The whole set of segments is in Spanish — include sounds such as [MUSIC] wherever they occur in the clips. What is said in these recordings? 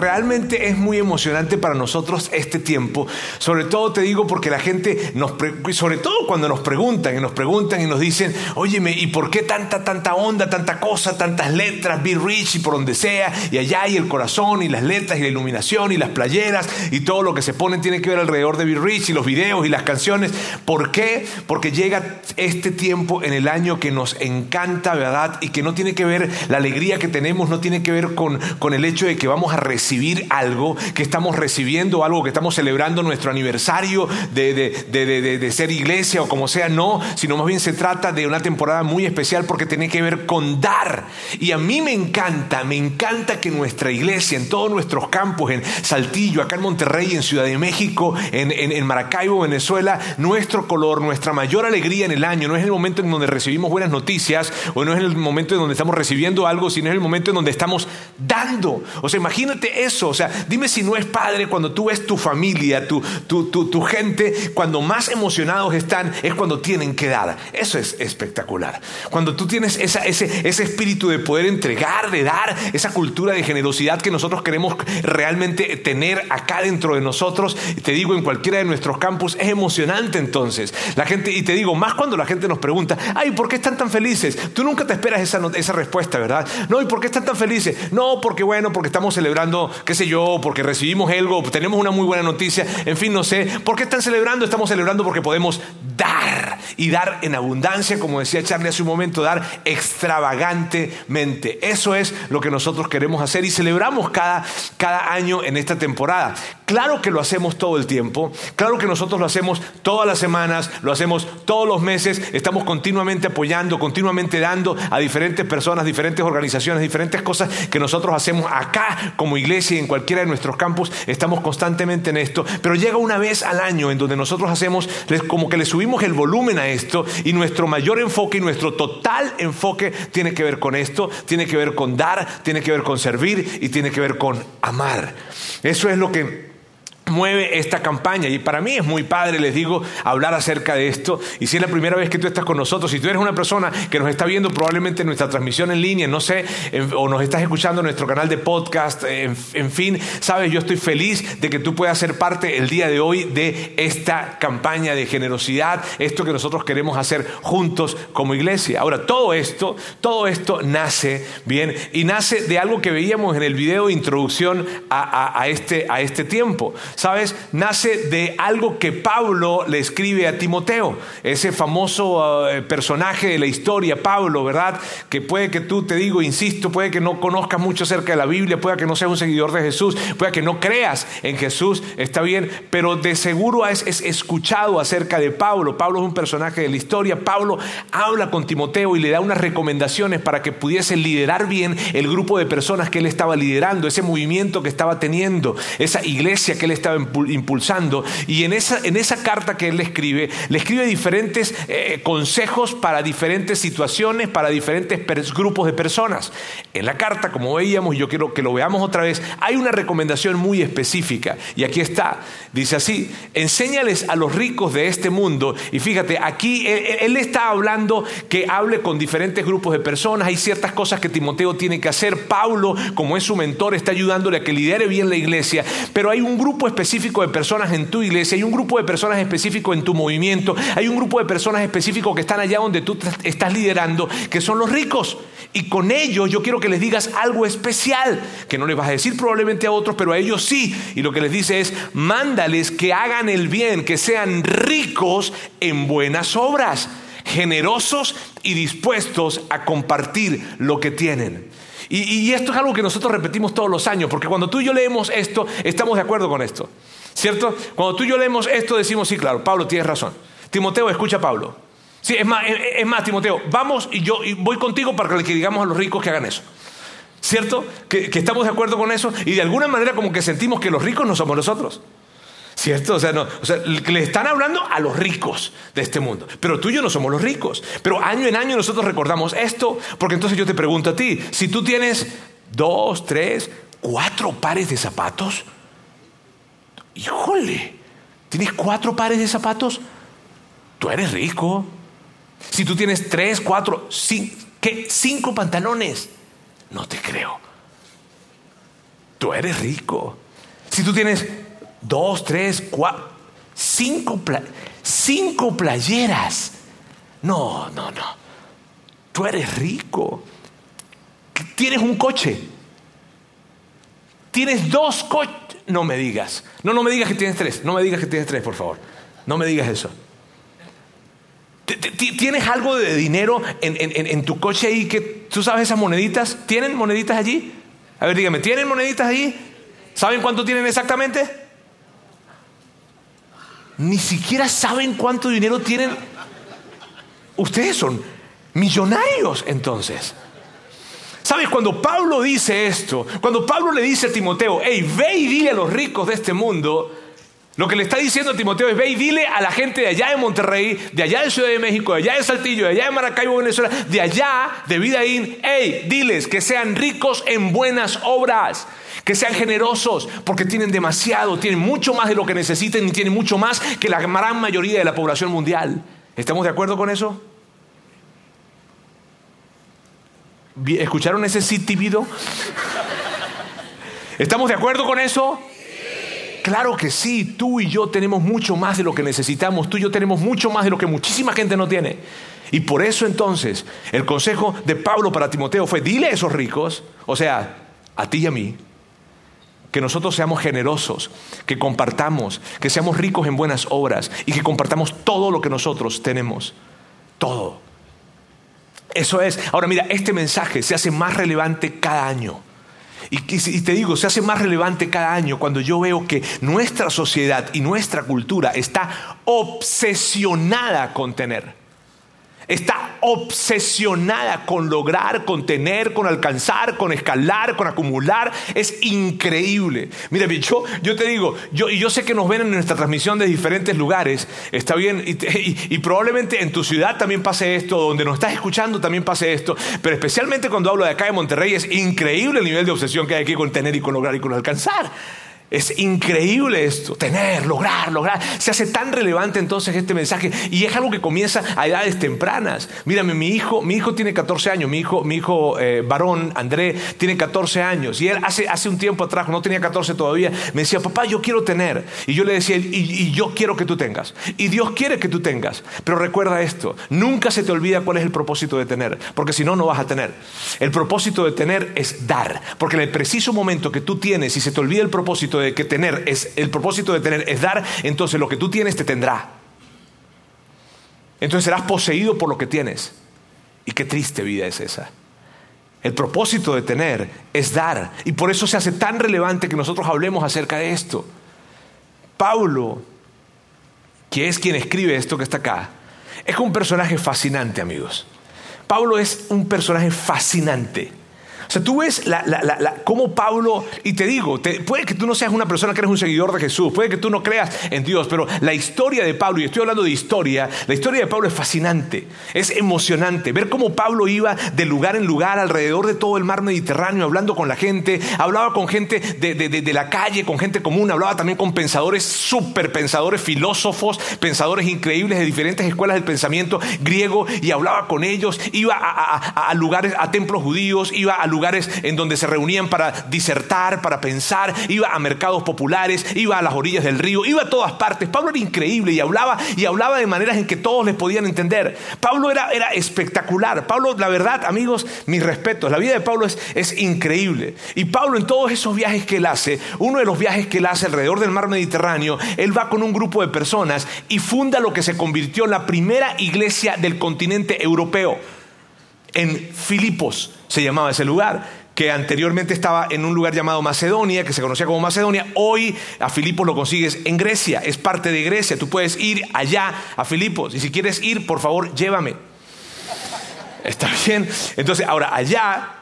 Realmente es muy emocionante para nosotros este tiempo. Sobre todo te digo porque la gente nos, sobre todo cuando nos preguntan y nos preguntan y nos dicen, óyeme, ¿y por qué tanta, tanta onda, tanta cosa, tantas letras, Be Rich y por donde sea, y allá hay el corazón y las letras y la iluminación y las playeras y todo lo que se pone tiene que ver alrededor de Be Rich y los videos y las canciones? ¿Por qué? Porque llega este tiempo en el año que nos encanta, ¿verdad? Y que no tiene que ver, la alegría que tenemos no tiene que ver con, con el hecho de que vamos a recibir recibir algo, que estamos recibiendo algo, que estamos celebrando nuestro aniversario de, de, ser iglesia o como sea, no, sino más bien se trata de una temporada muy especial porque tiene que ver con dar. Y a mí me encanta, me encanta que nuestra iglesia, en todos nuestros campos, en Saltillo, acá en Monterrey, en Ciudad de México, en, en Maracaibo, Venezuela, nuestro color, nuestra mayor alegría en el año, no es el momento en donde recibimos buenas noticias o no es el momento en donde estamos recibiendo algo, sino es el momento en donde estamos dando. O sea, imagínate eso. O sea, dime si no es padre cuando tú ves tu familia, tu, tu, tu, gente, cuando más emocionados están, es cuando tienen que dar. Eso es espectacular. Cuando tú tienes esa, ese, ese espíritu de poder entregar, de dar, esa cultura de generosidad que nosotros queremos realmente tener acá dentro de nosotros, te digo, en cualquiera de nuestros campus, es emocionante entonces. La gente, y te digo, más cuando la gente nos pregunta, ay, ¿por qué están tan felices? Tú nunca te esperas esa, esa respuesta, ¿verdad? No, ¿y por qué están tan felices? No, porque bueno, porque estamos celebrando qué sé yo, porque recibimos algo, tenemos una muy buena noticia, en fin, no sé. ¿Por qué están celebrando? Estamos celebrando porque podemos dar y dar en abundancia, como decía Charlie hace un momento, dar extravagantemente. Eso es lo que nosotros queremos hacer y celebramos cada, cada año en esta temporada. Claro que lo hacemos todo el tiempo, claro que nosotros lo hacemos todas las semanas, lo hacemos todos los meses, estamos continuamente apoyando, continuamente dando a diferentes personas, diferentes organizaciones, diferentes cosas que nosotros hacemos acá como iglesia y en cualquiera de nuestros campus, estamos constantemente en esto, pero llega una vez al año en donde nosotros hacemos como que le subimos el volumen a esto y nuestro mayor enfoque y nuestro total enfoque tiene que ver con esto, tiene que ver con dar, tiene que ver con servir y tiene que ver con amar. Eso es lo que mueve esta campaña. Y para mí es muy padre, les digo, hablar acerca de esto. Y si es la primera vez que tú estás con nosotros, si tú eres una persona que nos está viendo probablemente en nuestra transmisión en línea, no sé, o nos estás escuchando en nuestro canal de podcast, en, fin, sabes, yo estoy feliz de que tú puedas ser parte el día de hoy de esta campaña de generosidad, esto que nosotros queremos hacer juntos como iglesia. Ahora, todo esto, todo esto nace, bien, y nace de algo que veíamos en el video de introducción a, a, este, a este tiempo. ¿Sabes? Nace de algo que Pablo le escribe a Timoteo, ese famoso eh, personaje de la historia, Pablo, ¿verdad? Que puede que tú, te digo, insisto, puede que no conozcas mucho acerca de la Biblia, puede que no seas un seguidor de Jesús, puede que no creas en Jesús, está bien, pero de seguro has, escuchado acerca de Pablo. Pablo es un personaje de la historia. Pablo habla con Timoteo y le da unas recomendaciones para que pudiese liderar bien el grupo de personas que él estaba liderando, ese movimiento que estaba teniendo, esa iglesia que él estaba impulsando. Y en esa, en esa carta que él le escribe, le escribe diferentes eh, consejos para diferentes situaciones, para diferentes grupos de personas. En la carta, como veíamos, yo quiero que lo veamos otra vez, hay una recomendación muy específica. Y aquí está. Dice así, enséñales a los ricos de este mundo. Y fíjate, aquí él, él está hablando que hable con diferentes grupos de personas. Hay ciertas cosas que Timoteo tiene que hacer. Pablo, como es su mentor, está ayudándole a que lidere bien la iglesia. Pero hay un grupo específico de personas en tu iglesia, hay un grupo de personas específico en tu movimiento, hay un grupo de personas específico que están allá donde tú estás liderando, que son los ricos. Y con ellos yo quiero que les digas algo especial, que no les vas a decir probablemente a otros, pero a ellos sí. Y lo que les dice es, mándales que hagan el bien, que sean ricos en buenas obras, generosos y dispuestos a compartir lo que tienen. Y, esto es algo que nosotros repetimos todos los años, porque cuando tú y yo leemos esto, estamos de acuerdo con esto. ¿Cierto? Cuando tú y yo leemos esto, decimos, sí, claro, Pablo, tienes razón. Timoteo, escucha a Pablo. Sí, es más, es más, Timoteo, vamos y yo voy contigo para que digamos a los ricos que hagan eso. ¿Cierto? Que, estamos de acuerdo con eso y de alguna manera como que sentimos que los ricos no somos nosotros. ¿Cierto? O sea, no, o sea, le están hablando a los ricos de este mundo. Pero tú y yo no somos los ricos. Pero año en año nosotros recordamos esto, porque entonces yo te pregunto a ti, si tú tienes dos, tres, cuatro pares de zapatos, híjole, ¿tienes cuatro pares de zapatos? Tú eres rico. Si tú tienes tres, cuatro, cinco, ¿qué? cinco pantalones, no te creo. Tú eres rico. Si tú tienes dos, tres, cuatro, cinco, cinco playeras. No, no, no. Tú eres rico. Tienes un coche. Tienes dos coches. No me digas. No, no me digas que tienes tres. No me digas que tienes tres, por favor. No me digas eso. ¿Tienes algo de dinero en, en, tu coche ahí que tú sabes esas moneditas? ¿Tienen moneditas allí? A ver, dígame, ¿tienen moneditas allí? ¿Saben cuánto tienen exactamente? Ni siquiera saben cuánto dinero tienen. Ustedes son millonarios entonces. ¿Sabes? Cuando Pablo dice esto, cuando Pablo le dice a Timoteo, hey, ve y dile a los ricos de este mundo, lo que le está diciendo a Timoteo es, ve y dile a la gente de allá de Monterrey, de allá de Ciudad de México, de allá de Saltillo, de allá de Maracaibo, Venezuela, de allá de Vidaín, hey, diles que sean ricos en buenas obras, que sean generosos, porque tienen demasiado, tienen mucho más de lo que necesiten y tienen mucho más que la gran mayoría de la población mundial. ¿Estamos de acuerdo con eso? ¿Escucharon ese sí tímido? ¿Estamos de acuerdo con eso? Claro que sí, tú y yo tenemos mucho más de lo que necesitamos, tú y yo tenemos mucho más de lo que muchísima gente no tiene. Y por eso entonces el consejo de Pablo para Timoteo fue, dile a esos ricos, o sea, a ti y a mí, que nosotros seamos generosos, que compartamos, que seamos ricos en buenas obras y que compartamos todo lo que nosotros tenemos. Todo. Eso es. Ahora mira, este mensaje se hace más relevante cada año. Y, te digo, se hace más relevante cada año cuando yo veo que nuestra sociedad y nuestra cultura está obsesionada con tener está obsesionada con lograr, con tener, con alcanzar, con escalar, con acumular. Es increíble. Mira, yo, yo te digo, yo, y yo sé que nos ven en nuestra transmisión de diferentes lugares, está bien, y, probablemente en tu ciudad también pase esto, donde nos estás escuchando también pase esto, pero especialmente cuando hablo de acá de Monterrey, es increíble el nivel de obsesión que hay aquí con tener y con lograr y con alcanzar. Es increíble esto, tener, lograr, lograr. Se hace tan relevante entonces este mensaje y es algo que comienza a edades tempranas. Mírame, mi hijo, mi hijo tiene 14 años, mi hijo, mi hijo eh, varón, André, tiene 14 años y él hace, hace un tiempo atrás, no tenía 14 todavía, me decía, papá, yo quiero tener. Y yo le decía, y, y yo quiero que tú tengas. Y Dios quiere que tú tengas. Pero recuerda esto, nunca se te olvida cuál es el propósito de tener, porque si no, no vas a tener. El propósito de tener es dar, porque en el preciso momento que tú tienes y se te olvida el propósito de que tener es el propósito de tener es dar, entonces lo que tú tienes te tendrá. Entonces serás poseído por lo que tienes. Y qué triste vida es esa. El propósito de tener es dar. Y por eso se hace tan relevante que nosotros hablemos acerca de esto. Pablo, que es quien escribe esto que está acá, es un personaje fascinante, amigos. Pablo es un personaje fascinante. O sea, tú ves cómo Pablo, y te digo, puede que tú no seas una persona que eres un seguidor de Jesús, puede que tú no creas en Dios, pero la historia de Pablo, y estoy hablando de historia, la historia de Pablo es fascinante, es emocionante. Ver cómo Pablo iba de lugar en lugar alrededor de todo el mar Mediterráneo, hablando con la gente, hablaba con gente de, de la calle, con gente común, hablaba también con pensadores, super pensadores, filósofos, pensadores increíbles de diferentes escuelas del pensamiento griego, y hablaba con ellos, iba a, a lugares, a templos judíos, iba a lugares lugares en donde se reunían para disertar, para pensar, iba a mercados populares, iba a las orillas del río, iba a todas partes. Pablo era increíble y hablaba y hablaba de maneras en que todos les podían entender. Pablo era, era espectacular. Pablo, la verdad, amigos, mis respetos. La vida de Pablo es, es increíble. Y Pablo en todos esos viajes que él hace, uno de los viajes que él hace alrededor del mar Mediterráneo, él va con un grupo de personas y funda lo que se convirtió en la primera iglesia del continente europeo en Filipos se llamaba ese lugar, que anteriormente estaba en un lugar llamado Macedonia, que se conocía como Macedonia. Hoy a Filipos lo consigues en Grecia, es parte de Grecia. Tú puedes ir allá a Filipos y si quieres ir, por favor, llévame. Está bien. Entonces, ahora allá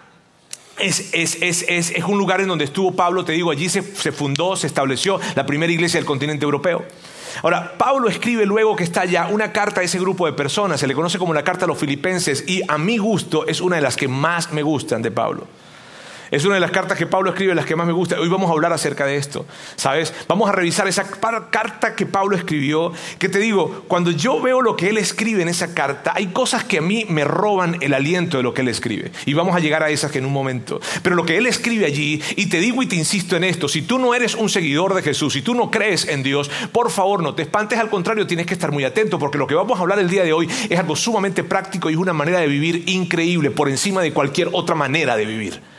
es, es, un lugar en donde estuvo Pablo, te digo, allí se, se fundó, se estableció la primera iglesia del continente europeo. Ahora, Pablo escribe luego que está ya una carta a ese grupo de personas, se le conoce como la carta a los filipenses y a mi gusto es una de las que más me gustan de Pablo. Es una de las cartas que Pablo escribe, las que más me gusta. Hoy vamos a hablar acerca de esto, ¿sabes? Vamos a revisar esa carta que Pablo escribió, que te digo, cuando yo veo lo que él escribe en esa carta, hay cosas que a mí me roban el aliento de lo que él escribe. Y vamos a llegar a esas en un momento. Pero lo que él escribe allí, y te digo y te insisto en esto, si tú no eres un seguidor de Jesús, si tú no crees en Dios, por favor no te espantes, al contrario, tienes que estar muy atento, porque lo que vamos a hablar el día de hoy es algo sumamente práctico y es una manera de vivir increíble por encima de cualquier otra manera de vivir.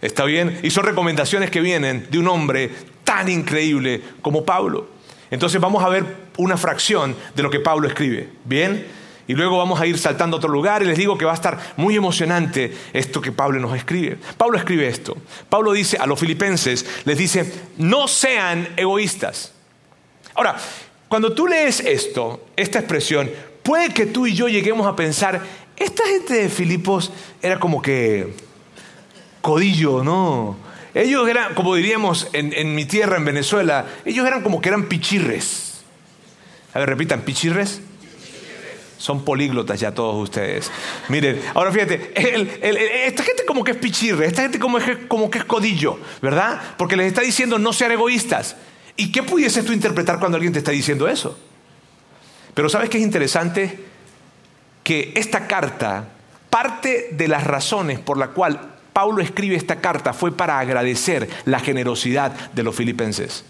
¿Está bien? Y son recomendaciones que vienen de un hombre tan increíble como Pablo. Entonces vamos a ver una fracción de lo que Pablo escribe. ¿Bien? Y luego vamos a ir saltando a otro lugar y les digo que va a estar muy emocionante esto que Pablo nos escribe. Pablo escribe esto. Pablo dice a los filipenses, les dice, no sean egoístas. Ahora, cuando tú lees esto, esta expresión, puede que tú y yo lleguemos a pensar, esta gente de Filipos era como que codillo, no. Ellos eran, como diríamos en, mi tierra, en Venezuela, ellos eran como que eran pichirres. A ver, repitan, pichirres. Son políglotas ya todos ustedes. Miren, ahora fíjate, esta gente como que es pichirre, esta gente como, es, como que es codillo, ¿verdad? Porque les está diciendo no sean egoístas. ¿Y qué pudieses tú interpretar cuando alguien te está diciendo eso? Pero ¿sabes qué es interesante? Que esta carta, parte de las razones por la cual Pablo escribe esta carta fue para agradecer la generosidad de los filipenses.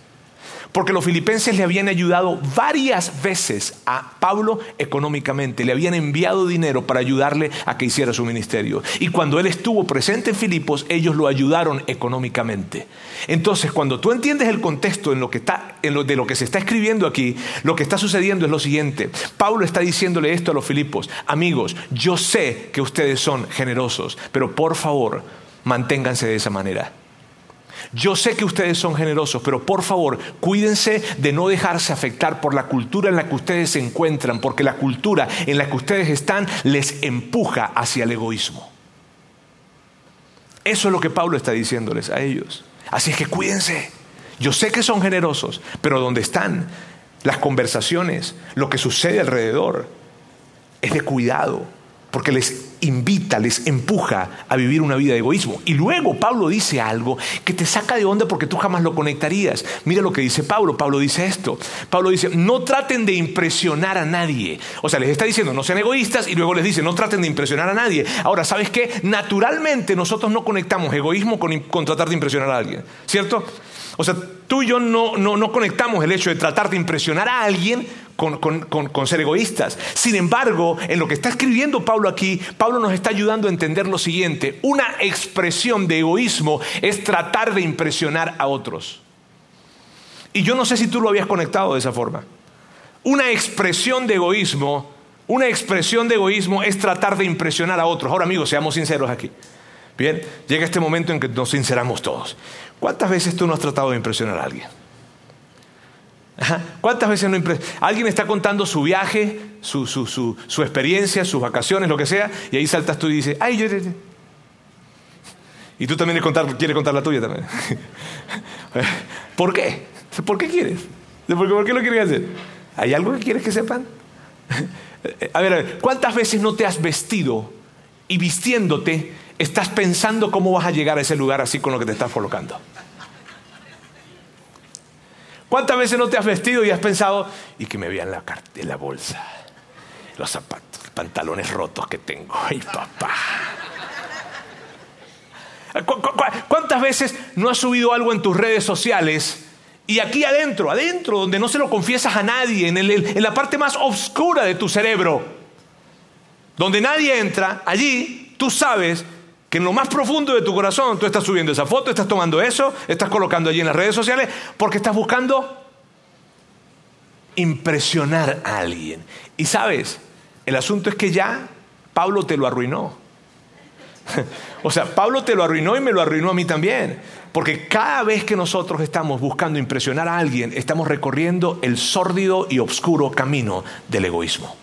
Porque los filipenses le habían ayudado varias veces a Pablo económicamente, le habían enviado dinero para ayudarle a que hiciera su ministerio. Y cuando él estuvo presente en Filipos, ellos lo ayudaron económicamente. Entonces, cuando tú entiendes el contexto en lo que está, en lo, de lo que se está escribiendo aquí, lo que está sucediendo es lo siguiente. Pablo está diciéndole esto a los Filipos, amigos, yo sé que ustedes son generosos, pero por favor, manténganse de esa manera. Yo sé que ustedes son generosos, pero por favor, cuídense de no dejarse afectar por la cultura en la que ustedes se encuentran, porque la cultura en la que ustedes están les empuja hacia el egoísmo. Eso es lo que Pablo está diciéndoles a ellos. Así es que cuídense. Yo sé que son generosos, pero donde están las conversaciones, lo que sucede alrededor, es de cuidado, porque les invita, les empuja a vivir una vida de egoísmo. Y luego Pablo dice algo que te saca de onda porque tú jamás lo conectarías. Mira lo que dice Pablo. Pablo dice esto. Pablo dice, no traten de impresionar a nadie. O sea, les está diciendo, no sean egoístas y luego les dice, no traten de impresionar a nadie. Ahora, ¿sabes qué? Naturalmente nosotros no conectamos egoísmo con, con tratar de impresionar a alguien. ¿Cierto? O sea, tú y yo no, no, conectamos el hecho de tratar de impresionar a alguien con, ser egoístas. Sin embargo, en lo que está escribiendo Pablo aquí, Pablo nos está ayudando a entender lo siguiente. Una expresión de egoísmo es tratar de impresionar a otros. Y yo no sé si tú lo habías conectado de esa forma. Una expresión de egoísmo, una expresión de egoísmo es tratar de impresionar a otros. Ahora amigos, seamos sinceros aquí. Bien, llega este momento en que nos sinceramos todos. ¿Cuántas veces tú no has tratado de impresionar a alguien? ¿Cuántas veces no Alguien está contando su viaje, su, su, su, experiencia, sus vacaciones, lo que sea, y ahí saltas tú y dices, ¡ay, yo! Y tú también quieres contar la tuya también. [LAUGHS] ¿Por qué? ¿Por qué quieres? ¿Por qué, ¿Por qué lo quieres hacer? ¿Hay algo que quieres que sepan? [LAUGHS] A ver, a ver, ¿cuántas veces no te has vestido y vistiéndote estás pensando cómo vas a llegar a ese lugar así con lo que te estás colocando. ¿Cuántas veces no te has vestido y has pensado, y que me vean la, la bolsa, los zapatos, pantalones rotos que tengo? [LAUGHS] ¡Ay, papá! ¿Cuántas veces no has subido algo en tus redes sociales y aquí adentro, adentro, donde no se lo confiesas a nadie, en, en la parte más oscura de tu cerebro, donde nadie entra, allí tú sabes que en lo más profundo de tu corazón tú estás subiendo esa foto, estás tomando eso, estás colocando allí en las redes sociales, porque estás buscando impresionar a alguien. Y sabes, el asunto es que ya Pablo te lo arruinó. [LAUGHS] o sea, Pablo te lo arruinó y me lo arruinó a mí también. Porque cada vez que nosotros estamos buscando impresionar a alguien, estamos recorriendo el sórdido y oscuro camino del egoísmo.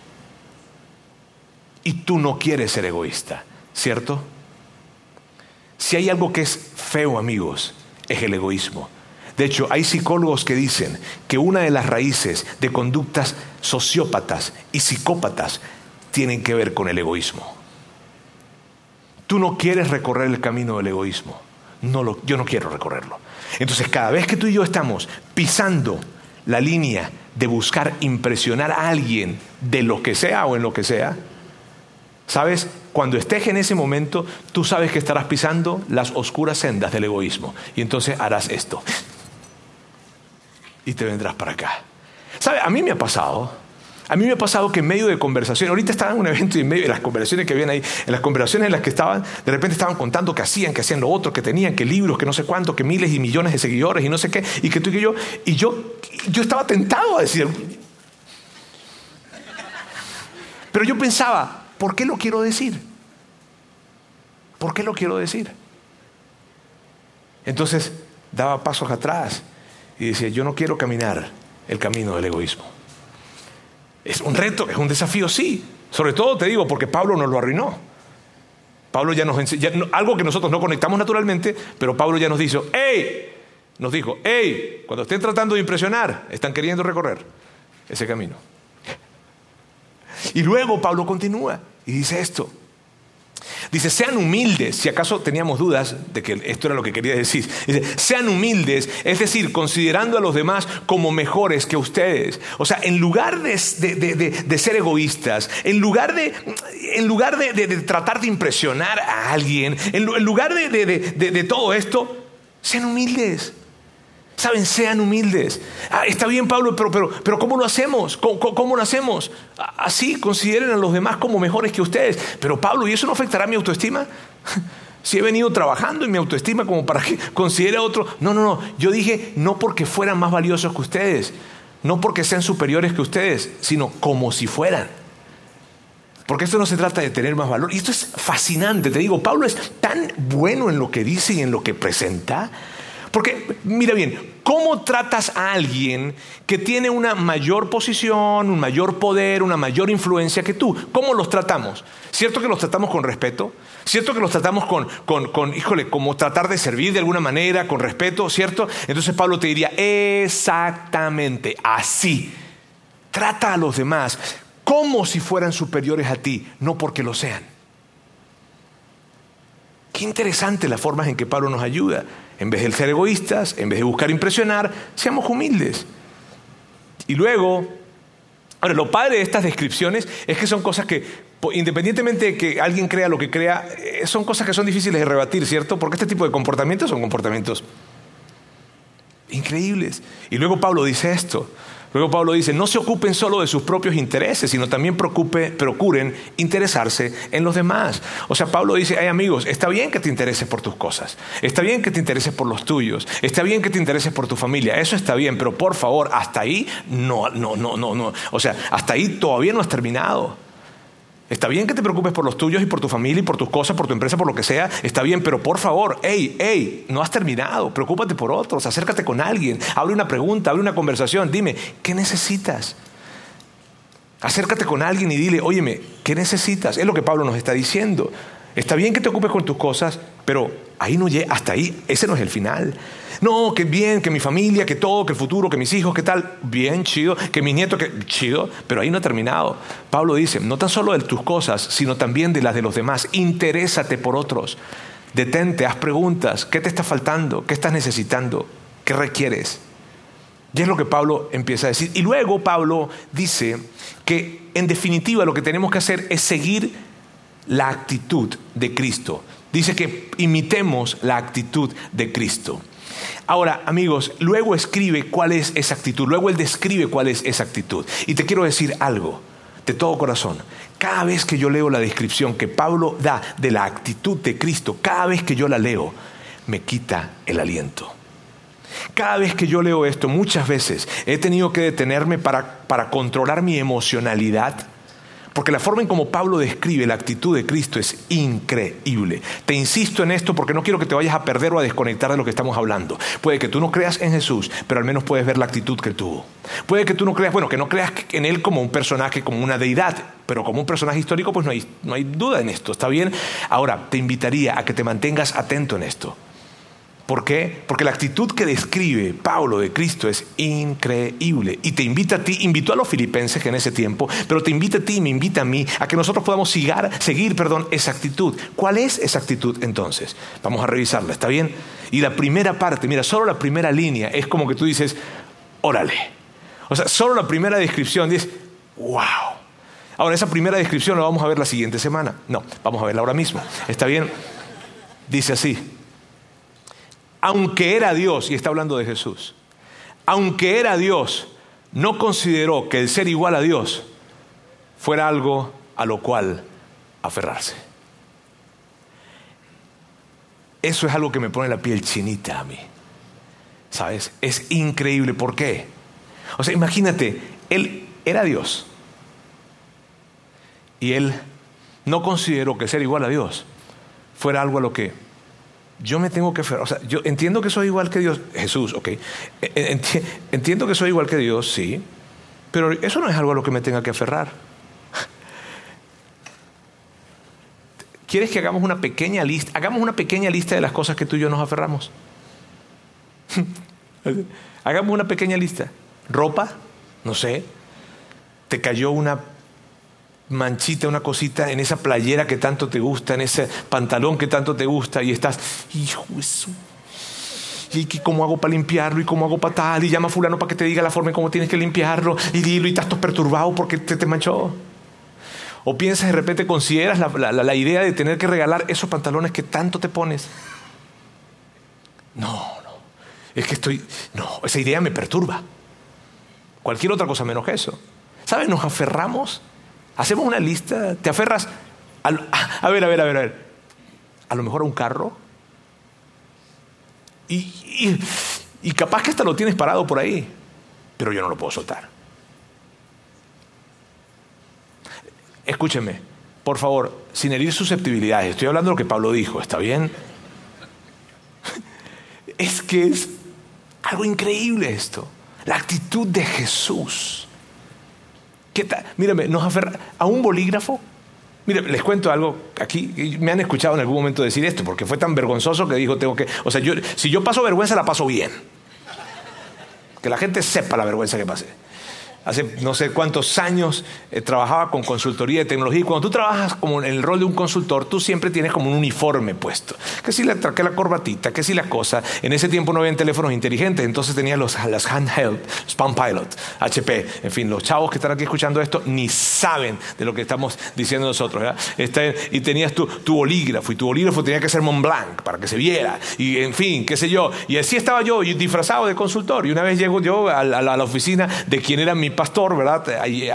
Y tú no quieres ser egoísta, ¿cierto? Si hay algo que es feo, amigos, es el egoísmo. De hecho, hay psicólogos que dicen que una de las raíces de conductas sociópatas y psicópatas tienen que ver con el egoísmo. Tú no quieres recorrer el camino del egoísmo. No lo, yo no quiero recorrerlo. Entonces, cada vez que tú y yo estamos pisando la línea de buscar impresionar a alguien de lo que sea o en lo que sea, ¿sabes? Cuando estés en ese momento, tú sabes que estarás pisando las oscuras sendas del egoísmo. Y entonces harás esto. Y te vendrás para acá. ¿Sabes? A mí me ha pasado a mí me ha pasado que en medio de conversación, ahorita estaba en un evento y en medio de las conversaciones que habían ahí, en las conversaciones en las que estaban, de repente estaban contando que hacían, que hacían lo otro, que tenían, que libros, que no sé cuánto, que miles y millones de seguidores y no sé qué, y que tú y que yo, y yo, yo estaba tentado a decir, pero yo pensaba, ¿por qué lo quiero decir? ¿Por qué lo quiero decir? Entonces daba pasos atrás y decía, yo no quiero caminar el camino del egoísmo. Es un reto, es un desafío, sí. Sobre todo te digo, porque Pablo nos lo arruinó. Pablo ya nos enseñó, algo que nosotros no conectamos naturalmente, pero Pablo ya nos dijo, ¡hey! Nos dijo, ¡hey! Cuando estén tratando de impresionar, están queriendo recorrer ese camino. Y luego Pablo continúa y dice esto. Dice, sean humildes, si acaso teníamos dudas de que esto era lo que quería decir. Sean humildes, es decir, considerando a los demás como mejores que ustedes. O sea, en lugar de, ser egoístas, en lugar, de, en lugar de, tratar de impresionar a alguien, en lugar de todo esto, sean humildes. Saben, sean humildes. Ah, está bien, Pablo, pero, pero, pero ¿cómo lo hacemos? ¿Cómo, lo hacemos? Así, consideren a los demás como mejores que ustedes. Pero Pablo, ¿y eso no afectará mi autoestima? [LAUGHS] Si he venido trabajando en mi autoestima como para que [LAUGHS] considere a otro. No, no, no. Yo dije no porque fueran más valiosos que ustedes, no porque sean superiores que ustedes, sino como si fueran. Porque esto no se trata de tener más valor. Y esto es fascinante. Te digo, Pablo es tan bueno en lo que dice y en lo que presenta porque, mira bien, ¿cómo tratas a alguien que tiene una mayor posición, un mayor poder, una mayor influencia que tú? ¿Cómo los tratamos? ¿Cierto que los tratamos con respeto? ¿Cierto que los tratamos con, con, con, híjole, como tratar de servir de alguna manera, con respeto? ¿Cierto? Entonces Pablo te diría, exactamente, así. Trata a los demás como si fueran superiores a ti, no porque lo sean. Qué interesante las formas en que Pablo nos ayuda. En vez de ser egoístas, en vez de buscar impresionar, seamos humildes. Y luego, ahora lo padre de estas descripciones es que son cosas que, independientemente de que alguien crea lo que crea, eh, son cosas que son difíciles de rebatir, ¿cierto? Porque este tipo de comportamientos son comportamientos increíbles. Y luego Pablo dice esto, Luego Pablo dice, no se ocupen solo de sus propios intereses, sino también procuren interesarse en los demás. O sea, Pablo dice, ay amigos, está bien que te intereses por tus cosas, está bien que te intereses por los tuyos, está bien que te intereses por tu familia, eso está bien, pero por favor, hasta ahí no, no, no, no, no. O sea, hasta ahí todavía no has terminado. Está bien que te preocupes por los tuyos y por tu familia y por tus cosas, por tu empresa, por lo que sea. Está bien, pero por favor, hey, hey, no has terminado. Preocúpate por otros, acércate con alguien, abre una pregunta, abre una conversación. Dime, ¿qué necesitas? Acércate con alguien y dile, óyeme, ¿qué necesitas? Es lo que Pablo nos está diciendo. Está bien que te ocupes con tus cosas, pero ahí no llega, hasta ahí, ese no es el final. No, que bien, que mi familia, que todo, que el futuro, que mis hijos, que tal, bien, chido, que mis nietos, que chido, pero ahí no ha terminado. Pablo dice, no tan solo de tus cosas, sino también de las de los demás. Interésate por otros. Detente, haz preguntas. ¿Qué te está faltando? ¿Qué estás necesitando? ¿Qué requieres? Y es lo que Pablo empieza a decir. Y luego Pablo dice que en definitiva lo que tenemos que hacer es seguir la actitud de Cristo. Dice que imitemos la actitud de Cristo. Ahora, amigos, luego escribe cuál es esa actitud, luego él describe cuál es esa actitud. Y te quiero decir algo, de todo corazón. Cada vez que yo leo la descripción que Pablo da de la actitud de Cristo, cada vez que yo la leo, me quita el aliento. Cada vez que yo leo esto, muchas veces he tenido que detenerme para, para controlar mi emocionalidad Porque la forma en como Pablo describe la actitud de Cristo es increíble. Te insisto en esto porque no quiero que te vayas a perder o a desconectar de lo que estamos hablando. Puede que tú no creas en Jesús, pero al menos puedes ver la actitud que tuvo. Puede que tú no creas, bueno, que no creas en Él como un personaje, como una deidad, pero como un personaje histórico, pues no hay, no hay duda en esto, ¿está bien? Ahora, te invitaría a que te mantengas atento en esto. ¿Por qué? Porque la actitud que describe Pablo de Cristo es increíble. Y te invita a ti, invitó a los filipenses que en ese tiempo, pero te invita a ti y me invita a mí a que nosotros podamos seguir, seguir perdón, esa actitud. ¿Cuál es esa actitud entonces? Vamos a revisarla, ¿está bien? Y la primera parte, mira, solo la primera línea es como que tú dices, órale. O sea, solo la primera descripción dices, wow. Ahora, esa primera descripción la vamos a ver la siguiente semana. No, vamos a verla ahora mismo. ¿Está bien? Dice así aunque era Dios, y está hablando de Jesús, aunque era Dios, no consideró que el ser igual a Dios fuera algo a lo cual aferrarse. Eso es algo que me pone la piel chinita a mí. ¿Sabes? Es increíble. ¿Por qué? O sea, imagínate, él era Dios. Y él no consideró que ser igual a Dios fuera algo a lo que yo me tengo que aferrar. O sea, yo entiendo que soy igual que Dios. Jesús, ok. E, e, entiendo que soy igual que Dios, sí. Pero eso no es algo a lo que me tenga que aferrar. [LAUGHS] ¿Quieres que hagamos una pequeña lista? Hagamos una pequeña lista de las cosas que tú y yo nos aferramos. [LAUGHS] hagamos una pequeña lista. Ropa, no sé. Te cayó una manchita, una cosita en esa playera que tanto te gusta, en ese pantalón que tanto te gusta y estás, hijo eso. ¿Y cómo hago para limpiarlo? ¿Y cómo hago para tal? Y llama a fulano para que te diga la forma en cómo tienes que limpiarlo. Y dilo y estás todo perturbado porque te, te manchó. O piensas de repente, consideras la, la idea de tener que regalar esos pantalones que tanto te pones. No, no. Es que estoy... No, esa idea me perturba. Cualquier otra cosa menos que eso. ¿Sabes? Nos aferramos Hacemos una lista, te aferras a, a, ver, a ver, a ver, a ver, a lo mejor a un carro y, y, capaz que hasta lo tienes parado por ahí, pero yo no lo puedo soltar. Escúcheme, por favor, sin herir susceptibilidades, estoy hablando de lo que Pablo dijo, ¿está bien? [LAUGHS] Es que es algo increíble esto, la actitud de Jesús. ¿Qué Mírame, nos aferra a un bolígrafo. Mire, les cuento algo aquí. Me han escuchado en algún momento decir esto, porque fue tan vergonzoso que dijo, tengo que. O sea, si yo paso vergüenza, la paso bien. Que la gente sepa la vergüenza que pasé hace no sé cuántos años eh, trabajaba con consultoría de tecnología y cuando tú trabajas como en el rol de un consultor, tú siempre tienes como un uniforme puesto. Que si la, que la corbatita, que si la cosa. En ese tiempo no había teléfonos inteligentes, entonces tenía los, las handheld, Spam Pilot, HP, en fin, los chavos que están aquí escuchando esto ni saben de lo que estamos diciendo nosotros. Este, y tenías tu, tu bolígrafo y tu bolígrafo tenía que ser Mont Blanc para que se viera y en fin, qué sé yo. Y así estaba yo disfrazado de consultor y una vez llego yo a, a la oficina de quien era mi pastor, ¿verdad?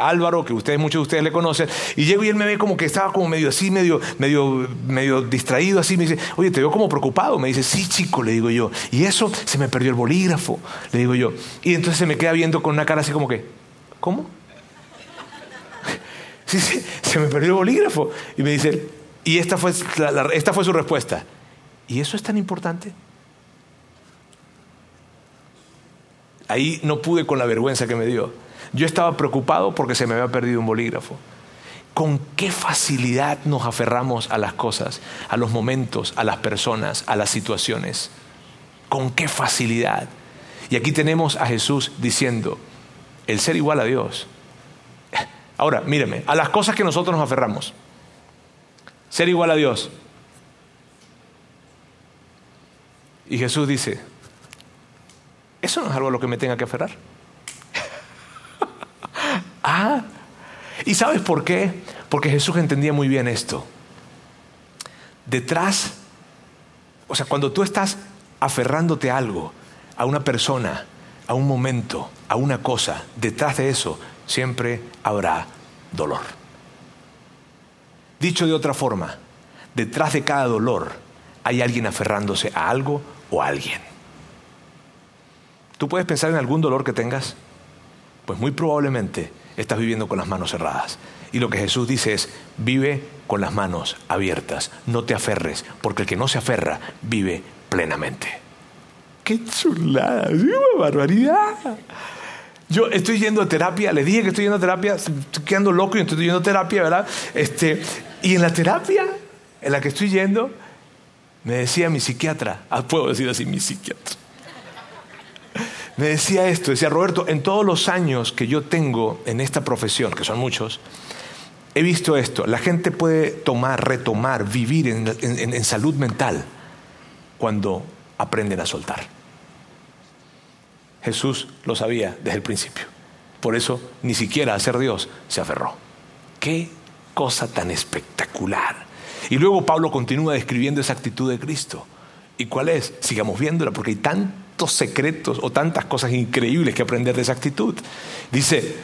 Álvaro, que ustedes, muchos de ustedes le conocen, y llego y él me ve como que estaba como medio así, medio, medio, medio distraído así, me dice, oye, te veo como preocupado, me dice, sí, chico, le digo yo, y eso, se me perdió el bolígrafo, le digo yo, y entonces se me queda viendo con una cara así como que, ¿cómo? [LAUGHS] Sí, sí, se me perdió el bolígrafo, y me dice, y esta fue, esta fue su respuesta, ¿y eso es tan importante? Ahí no pude con la vergüenza que me dio. Yo estaba preocupado porque se me había perdido un bolígrafo. ¿Con qué facilidad nos aferramos a las cosas, a los momentos, a las personas, a las situaciones? ¿Con qué facilidad? Y aquí tenemos a Jesús diciendo, el ser igual a Dios. Ahora, míreme, a las cosas que nosotros nos aferramos. Ser igual a Dios. Y Jesús dice, eso no es algo a lo que me tenga que aferrar. Ah, ¿y sabes por qué? Porque Jesús entendía muy bien esto. Detrás, o sea, cuando tú estás aferrándote a algo, a una persona, a un momento, a una cosa, detrás de eso siempre habrá dolor. Dicho de otra forma, detrás de cada dolor hay alguien aferrándose a algo o a alguien. ¿Tú puedes pensar en algún dolor que tengas? Pues muy probablemente estás viviendo con las manos cerradas. Y lo que Jesús dice es, vive con las manos abiertas, no te aferres, porque el que no se aferra vive plenamente. ¡Qué chulada! ¡Qué barbaridad! Yo estoy yendo a terapia, le dije que estoy yendo a terapia, estoy quedando loco y estoy yendo a terapia, ¿verdad? Este, y en la terapia en la que estoy yendo, me decía mi psiquiatra, ah, puedo decir así, mi psiquiatra. Me decía esto, decía Roberto, en todos los años que yo tengo en esta profesión, que son muchos, he visto esto, la gente puede tomar, retomar, vivir en salud mental cuando aprenden a soltar. Jesús lo sabía desde el principio. Por eso ni siquiera a ser Dios se aferró. Qué cosa tan espectacular. Y luego Pablo continúa describiendo esa actitud de Cristo. ¿Y cuál es? Sigamos viéndola porque hay secretos o tantas cosas increíbles que aprender de esa actitud. Dice,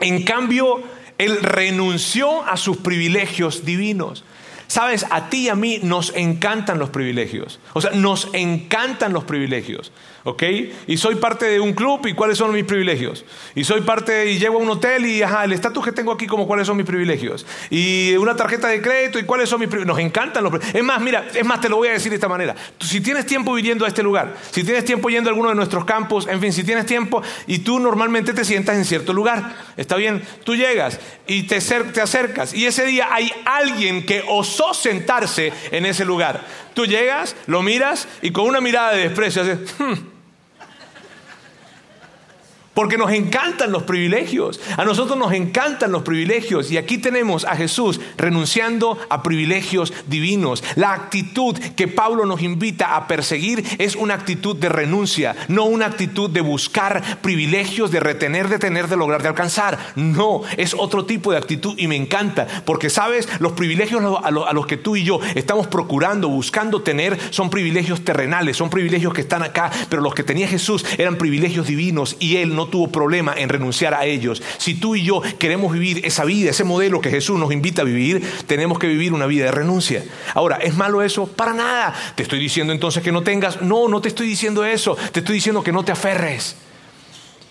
en cambio, él renunció a sus privilegios divinos. Sabes, a ti y a mí nos encantan los privilegios. O sea, nos encantan los privilegios. ¿Ok? Y soy parte de un club y cuáles son mis privilegios. Y soy parte y llego a un hotel y, ajá, el estatus que tengo aquí como cuáles son mis privilegios. Y una tarjeta de crédito y cuáles son mis privilegios. Nos encantan los privilegios. Es más, mira, es más, te lo voy a decir de esta manera. si tienes tiempo viviendo a este lugar, si tienes tiempo yendo a alguno de nuestros campos, en fin, si tienes tiempo y tú normalmente te sientas en cierto lugar, está bien, tú llegas y te, te acercas y ese día hay alguien que osó sentarse en ese lugar. Tú llegas, lo miras y con una mirada de desprecio haces, hmm, porque nos encantan los privilegios. A nosotros nos encantan los privilegios. Y aquí tenemos a Jesús renunciando a privilegios divinos. La actitud que Pablo nos invita a perseguir es una actitud de renuncia, no una actitud de buscar privilegios, de retener, de tener, de lograr, de alcanzar. No, es otro tipo de actitud y me encanta. Porque sabes, los privilegios a los que tú y yo estamos procurando, buscando tener, son privilegios terrenales, son privilegios que están acá. Pero los que tenía Jesús eran privilegios divinos y Él no no tuvo problema en renunciar a ellos. Si tú y yo queremos vivir esa vida, ese modelo que Jesús nos invita a vivir, tenemos que vivir una vida de renuncia. Ahora, ¿es malo eso? Para nada. Te estoy diciendo entonces que no tengas, no, no te estoy diciendo eso, te estoy diciendo que no te aferres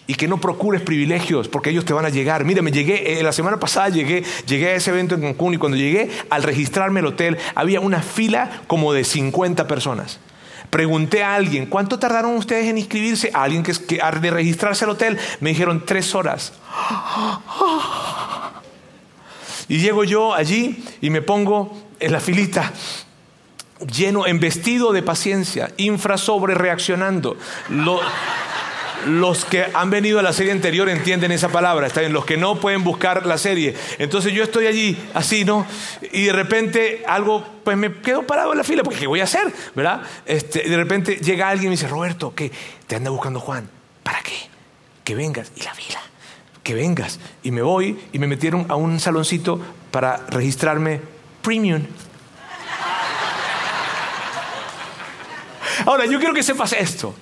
y que no procures privilegios porque ellos te van a llegar. Mira, me llegué, eh, la semana pasada llegué, llegué a ese evento en Cancún y cuando llegué al registrarme el hotel había una fila como de 50 personas. Pregunté a alguien, ¿cuánto tardaron ustedes en inscribirse? A alguien que, que de registrarse al hotel, me dijeron tres horas. Y llego yo allí y me pongo en la filita lleno, en vestido de paciencia, infra sobre reaccionando. Lo, los que han venido a la serie anterior entienden esa palabra, está bien, los que no pueden buscar la serie. Entonces yo estoy allí, así, ¿no? Y de repente algo, pues me quedo parado en la fila, porque ¿qué voy a hacer? ¿Verdad? Este, de repente llega alguien y me dice, Roberto, ¿qué? Te anda buscando Juan. ¿Para qué? Que vengas. Y la fila. Que vengas. Y me voy y me metieron a un saloncito para registrarme premium. Ahora, yo quiero que sepas esto.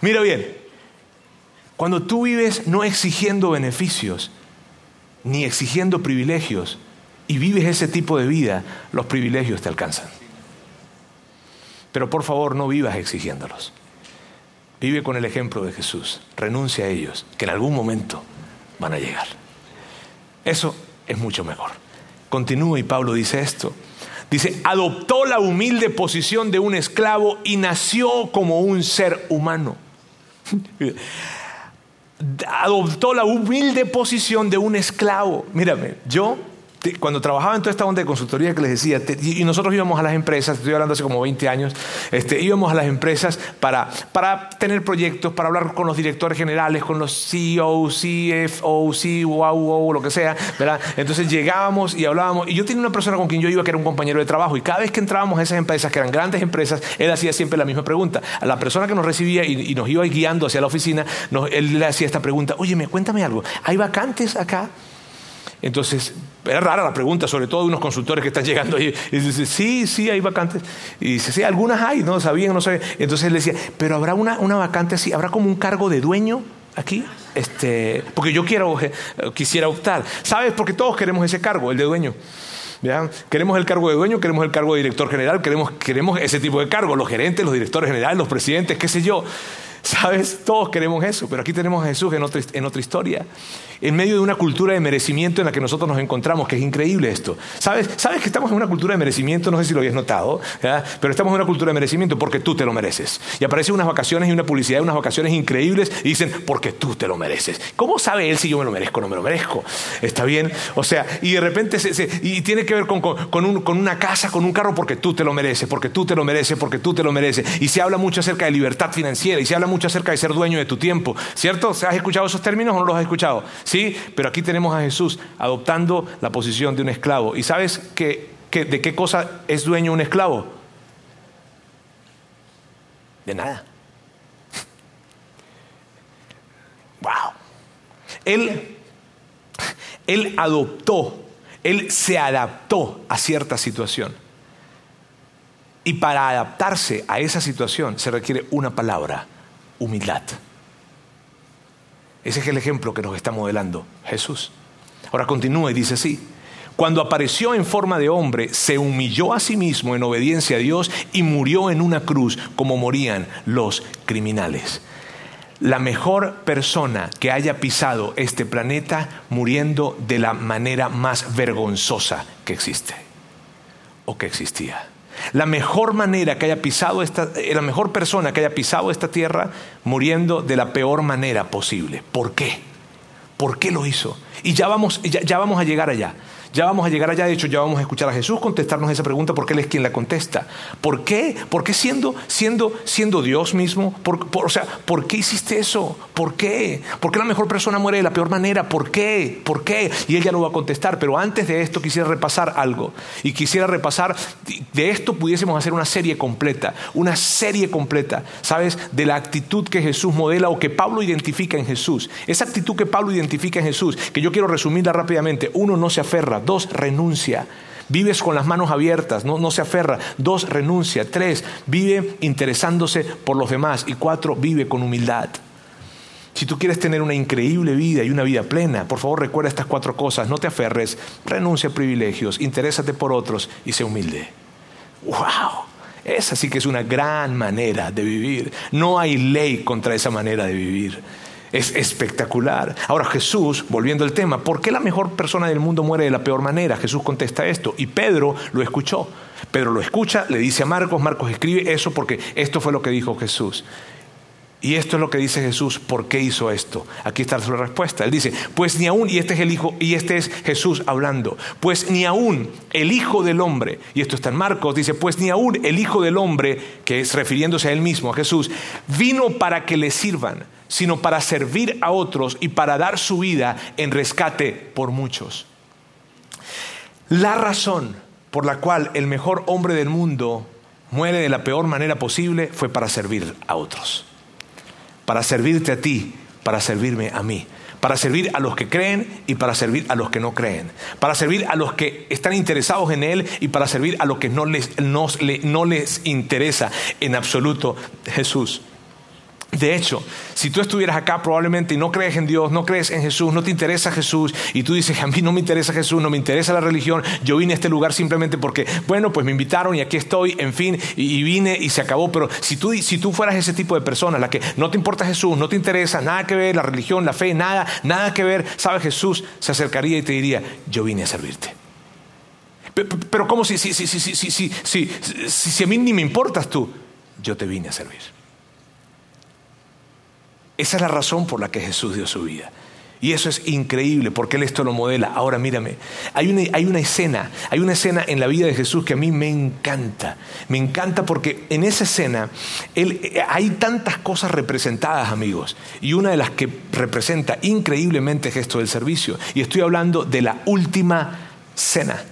Mira bien, cuando tú vives no exigiendo beneficios, ni exigiendo privilegios, y vives ese tipo de vida, los privilegios te alcanzan. Pero por favor no vivas exigiéndolos. Vive con el ejemplo de Jesús. Renuncia a ellos, que en algún momento van a llegar. Eso es mucho mejor. Continúa y Pablo dice esto. Dice, adoptó la humilde posición de un esclavo y nació como un ser humano [LAUGHS] adoptó la humilde posición de un esclavo. Mírame, yo cuando trabajaba en toda esta onda de consultoría que les decía, y nosotros íbamos a las empresas, estoy hablando hace como 20 años, este, íbamos a las empresas para, para tener proyectos, para hablar con los directores generales, con los CEO, CFO, COO, lo que sea, ¿verdad? Entonces llegábamos y hablábamos, y yo tenía una persona con quien yo iba que era un compañero de trabajo, y cada vez que entrábamos a esas empresas, que eran grandes empresas, él hacía siempre la misma pregunta. A la persona que nos recibía y, nos iba guiando hacia la oficina, él le hacía esta pregunta, oye, cuéntame algo, ¿hay vacantes acá? Entonces, era rara la pregunta, sobre todo de unos consultores que están llegando ahí. Y dice, sí, sí, hay vacantes. Y dice, sí, algunas hay, no sabían, no sabían. Entonces él decía, pero habrá una, vacante así, habrá como un cargo de dueño aquí. Este, porque yo quiero, eh, quisiera optar. ¿Sabes? Porque todos queremos ese cargo, el de dueño. Queremos el cargo de dueño, queremos el cargo de director general, queremos, queremos ese tipo de cargo, los gerentes, los directores generales, los presidentes, qué sé yo. ¿Sabes? Todos queremos eso, pero aquí tenemos a Jesús en otra, en otra historia en medio de una cultura de merecimiento en la que nosotros nos encontramos, que es increíble esto. ¿Sabes? ¿Sabes que estamos en una cultura de merecimiento? No sé si lo habías notado, pero estamos en una cultura de merecimiento porque tú te lo mereces. Y aparecen unas vacaciones y una publicidad de unas vacaciones increíbles y dicen, porque tú te lo mereces. ¿Cómo sabe él si yo me lo merezco o no me lo merezco? ¿Está bien? O sea, y de repente y tiene que ver con, con una casa, con un carro, porque tú te lo mereces, porque tú te lo mereces, porque tú te lo mereces. Y se habla mucho acerca de libertad financiera y se habla mucho acerca de ser dueño de tu tiempo, ¿cierto? ¿Has escuchado esos términos o no los has escuchado? ¿Sí? Pero aquí tenemos a Jesús adoptando la posición de un esclavo. ¿Y sabes de qué cosa es dueño un esclavo? De nada. [LAUGHS] Wow. Él, él adoptó, él se adaptó a cierta situación. Y para adaptarse a esa situación se requiere una palabra, humildad. Ese es el ejemplo que nos está modelando Jesús. Ahora continúa y dice así. Cuando apareció en forma de hombre, se humilló a sí mismo en obediencia a Dios y murió en una cruz como morían los criminales. La mejor persona que haya pisado este planeta muriendo de la manera más vergonzosa que existe o que existía. La mejor manera que haya pisado esta, eh, la mejor persona que haya pisado esta tierra muriendo de la peor manera posible. ¿Por qué? ¿Por qué lo hizo? Y ya vamos, ya vamos a llegar allá. Ya vamos a llegar allá, de hecho ya vamos a escuchar a Jesús contestarnos esa pregunta porque Él es quien la contesta. ¿Por qué? ¿Por qué siendo, siendo, siendo Dios mismo? o sea, ¿por qué hiciste eso? ¿Por qué? ¿Por qué la mejor persona muere de la peor manera? ¿Por qué? ¿Por qué? Y Él ya lo va a contestar. Pero antes de esto quisiera repasar algo. Y quisiera repasar, de esto pudiésemos hacer una serie completa, una serie completa, ¿sabes? De la actitud que Jesús modela o que Pablo identifica en Jesús. Esa actitud que Pablo identifica en Jesús, que yo quiero resumirla rápidamente. Uno, no se aferra. Dos, renuncia. Vives con las manos abiertas, no, se aferra. Dos, renuncia. Tres, vive interesándose por los demás. Y cuatro, vive con humildad. Si tú quieres tener una increíble vida y una vida plena, por favor recuerda estas cuatro cosas. No te aferres, renuncia a privilegios, interésate por otros y sé humilde. ¡Wow! Esa sí que es una gran manera de vivir. No hay ley contra esa manera de vivir. Es espectacular. Ahora Jesús, volviendo al tema, ¿por qué la mejor persona del mundo muere de la peor manera? Jesús contesta esto y Pedro lo escuchó. Pedro lo escucha, le dice a Marcos, Marcos escribe eso porque esto fue lo que dijo Jesús. Y esto es lo que dice Jesús, ¿por qué hizo esto? Aquí está su respuesta. Él dice, pues ni aún, y este es el Hijo, y este es Jesús hablando, pues ni aún el Hijo del Hombre, y esto está en Marcos, dice, pues ni aún el Hijo del Hombre, que es refiriéndose a él mismo, a Jesús, vino para que le sirvan, sino para servir a otros y para dar su vida en rescate por muchos. La razón por la cual el mejor hombre del mundo muere de la peor manera posible fue para servir a otros, para servirte a ti, para servirme a mí para servir a los que creen y para servir a los que no creen, para servir a los que están interesados en Él y para servir a los que no les, no, no les interesa en absoluto Jesús. De hecho, si tú estuvieras acá probablemente y no crees en Dios, no crees en Jesús, no te interesa Jesús y tú dices, a mí no me interesa Jesús, no me interesa la religión, yo vine a este lugar simplemente porque, bueno, pues me invitaron y aquí estoy, en fin, y, vine y se acabó. Pero si tú, si tú fueras ese tipo de persona, la que no te importa Jesús, no te interesa nada que ver, la religión, la fe, nada, nada que ver, ¿sabes? Jesús se acercaría y te diría, yo vine a servirte. Pero ¿cómo si, si, si, si, si, si, si, si a mí ni me importas tú? Yo te vine a servir. Esa es la razón por la que Jesús dio su vida. Y eso es increíble porque Él esto lo modela. Ahora mírame, hay una, hay una, escena, hay una escena en la vida de Jesús que a mí me encanta. Me encanta porque en esa escena él, eh, hay tantas cosas representadas, amigos. Y una de las que representa increíblemente es esto del servicio. Y estoy hablando de la última cena.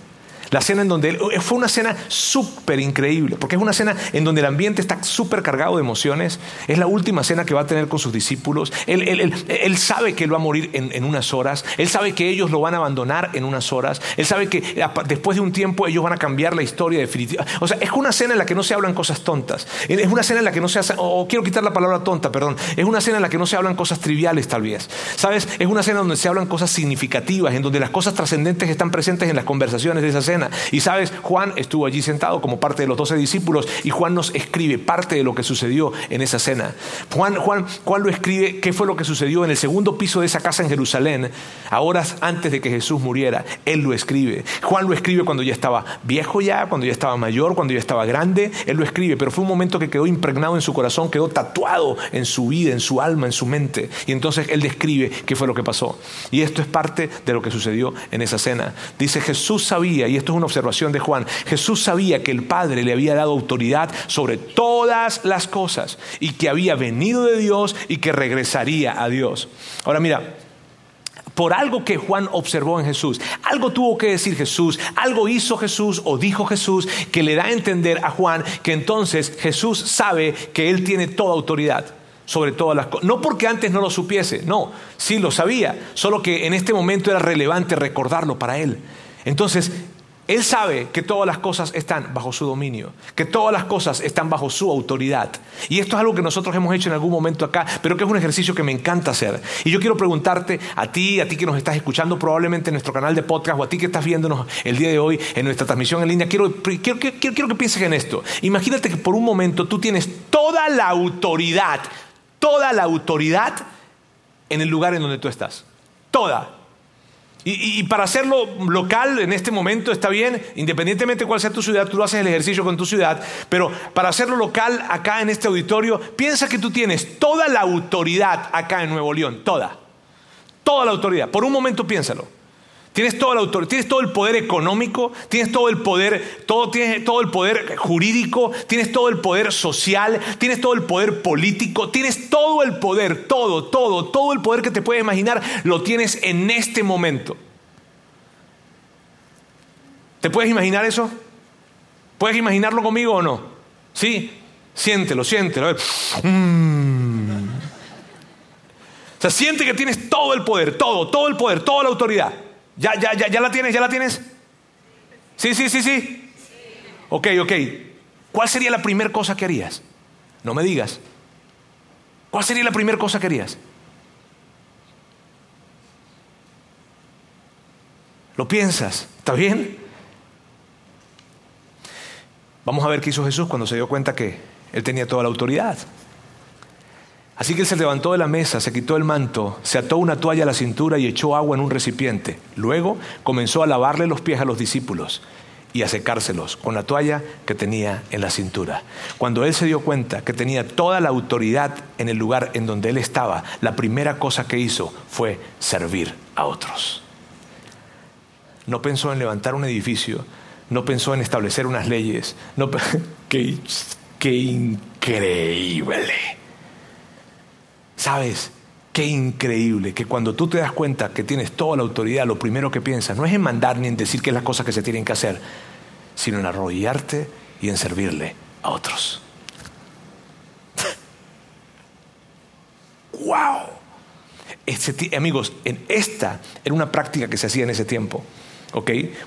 La cena en donde eh, fue una cena súper increíble, porque es una cena en donde el ambiente está súper cargado de emociones. Es la última cena que va a tener con sus discípulos. Él, sabe que él va a morir en, unas horas. Él sabe que ellos lo van a abandonar en unas horas. Él sabe que después de un tiempo ellos van a cambiar la historia definitiva. O sea, es una cena en la que no se hablan cosas tontas. Es una cena en la que no se hace, o quiero quitar la palabra tonta, perdón. Es una cena en la que no se hablan cosas triviales tal vez. ¿Sabes? Es una cena donde se hablan cosas significativas, en donde las cosas trascendentes están presentes en las conversaciones de esa cena Y sabes, Juan estuvo allí sentado como parte de los doce discípulos y Juan nos escribe parte de lo que sucedió en esa cena. Juan, Juan, Juan lo escribe qué fue lo que sucedió en el segundo piso de esa casa en Jerusalén, horas antes de que Jesús muriera. Él lo escribe. Juan lo escribe cuando ya estaba viejo ya, cuando ya estaba mayor, cuando ya estaba grande. Él lo escribe, pero fue un momento que quedó impregnado en su corazón, quedó tatuado en su vida, en su alma, en su mente. Y entonces él describe qué fue lo que pasó. Y esto es parte de lo que sucedió en esa cena. Dice Jesús sabía, y esto es una observación de Juan, Jesús sabía que el Padre le había dado autoridad sobre todas las cosas y que había venido de Dios y que regresaría a Dios. Ahora mira, por algo que Juan observó en Jesús. Algo tuvo que decir Jesús, algo hizo Jesús o dijo Jesús que le da a entender a Juan que entonces Jesús sabe que él tiene toda autoridad sobre todas las cosas. No porque antes no lo supiese, no, sí lo sabía, solo que en este momento era relevante recordarlo para él. Entonces, él sabe que todas las cosas están bajo su dominio, que todas las cosas están bajo su autoridad. Y esto es algo que nosotros hemos hecho en algún momento acá, pero que es un ejercicio que me encanta hacer. Y yo quiero preguntarte a ti, a ti que nos estás escuchando probablemente en nuestro canal de podcast o a ti que estás viéndonos el día de hoy en nuestra transmisión en línea, quiero, quiero, quiero que pienses en esto. Imagínate que por un momento tú tienes toda la autoridad, toda la autoridad en el lugar en donde tú estás. Toda. Y, para hacerlo local en este momento está bien, independientemente de cuál sea tu ciudad, tú lo haces el ejercicio con tu ciudad, pero para hacerlo local acá en este auditorio, piensa que tú tienes toda la autoridad acá en Nuevo León, toda, toda la autoridad. Por un momento piénsalo. Tienes toda la autoridad, tienes todo el poder económico, tienes todo el poder, todo, tienes todo el poder jurídico, tienes todo el poder social, tienes todo el poder político, tienes todo el poder, todo, todo, todo el poder que te puedes imaginar, lo tienes en este momento. ¿Te puedes imaginar eso? ¿Puedes imaginarlo conmigo o no? Sí, siéntelo, siéntelo. Mm. O sea, siente que tienes todo el poder, todo, todo el poder, toda la autoridad. ¿Ya, ya, ya, ya la tienes? ¿Ya la tienes? Sí, sí, sí, sí. Ok, ok. ¿Cuál sería la primera cosa que harías? No me digas. ¿Cuál sería la primera cosa que harías? ¿Lo piensas? ¿Está bien? Vamos a ver qué hizo Jesús cuando se dio cuenta que Él tenía toda la autoridad. Así que él se levantó de la mesa, se quitó el manto, se ató una toalla a la cintura y echó agua en un recipiente. Luego comenzó a lavarle los pies a los discípulos y a secárselos con la toalla que tenía en la cintura. Cuando él se dio cuenta que tenía toda la autoridad en el lugar en donde él estaba, la primera cosa que hizo fue servir a otros. No pensó en levantar un edificio, no pensó en establecer unas leyes. No, [LAUGHS] qué, qué increíble! ¿Sabes? Qué increíble que cuando tú te das cuenta que tienes toda la autoridad, lo primero que piensas no es en mandar ni en decir qué es las cosas que se tienen que hacer, sino en arrodillarte y en servirle a otros. [LAUGHS] ¡Wow! amigos, en esta era una práctica que se hacía en ese tiempo.